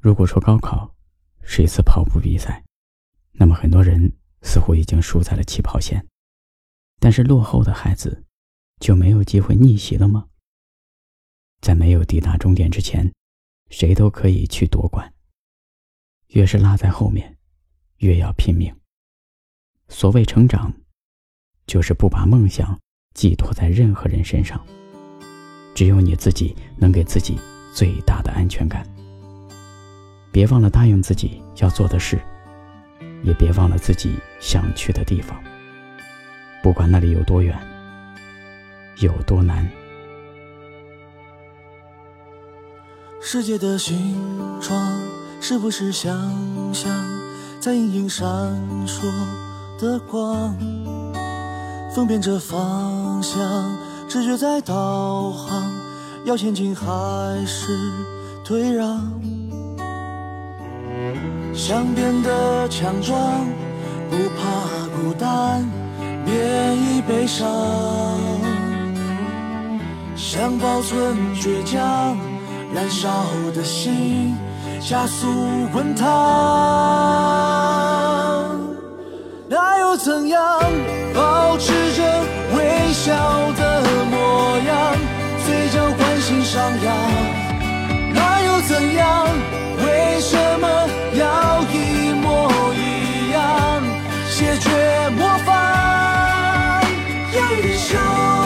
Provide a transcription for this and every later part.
如果说高考是一次跑步比赛，那么很多人似乎已经输在了起跑线。但是落后的孩子就没有机会逆袭了吗？在没有抵达终点之前，谁都可以去夺冠。越是落在后面，越要拼命。所谓成长，就是不把梦想寄托在任何人身上，只有你自己能给自己最大的安全感。别忘了答应自己要做的事，也别忘了自己想去的地方。不管那里有多远，有多难。世界的形状是不是想象在隐隐闪烁的光？分辨着方向，直觉在导航，要前进还是退让？想变得强壮，不怕孤单，免疫悲伤，想保存倔强。燃烧的心，加速滚烫。那又怎样？一点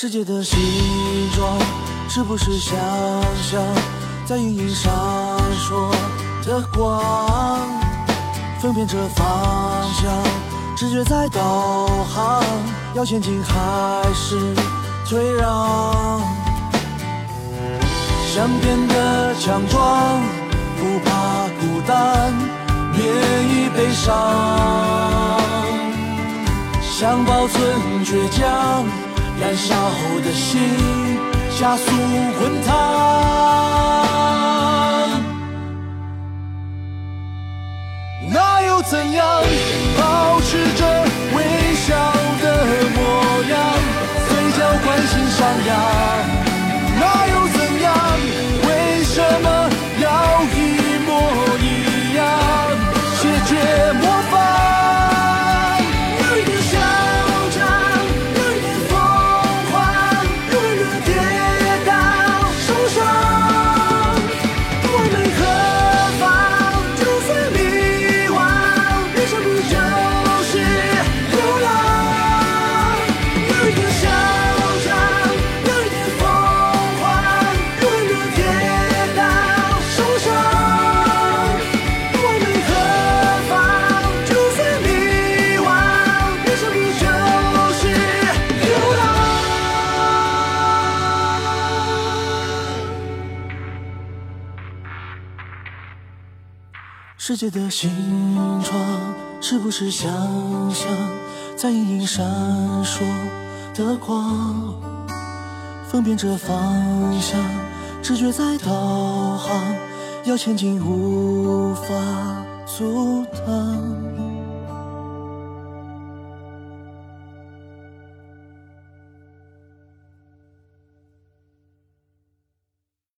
世界的形状是不是想象在隐隐闪烁的光？分辨着方向，直觉在导航，要前进还是退让？想变得强壮，不怕孤单，免疫悲伤，想保存倔强。燃烧后的心加速滚烫，那又怎样？保持着微笑的模样，嘴角关心上扬，那又怎样？为什么要一模一样？谢绝模世界的形状是不是想象在隐隐闪烁的光？分辨着方向，直觉在导航，要前进无法阻挡。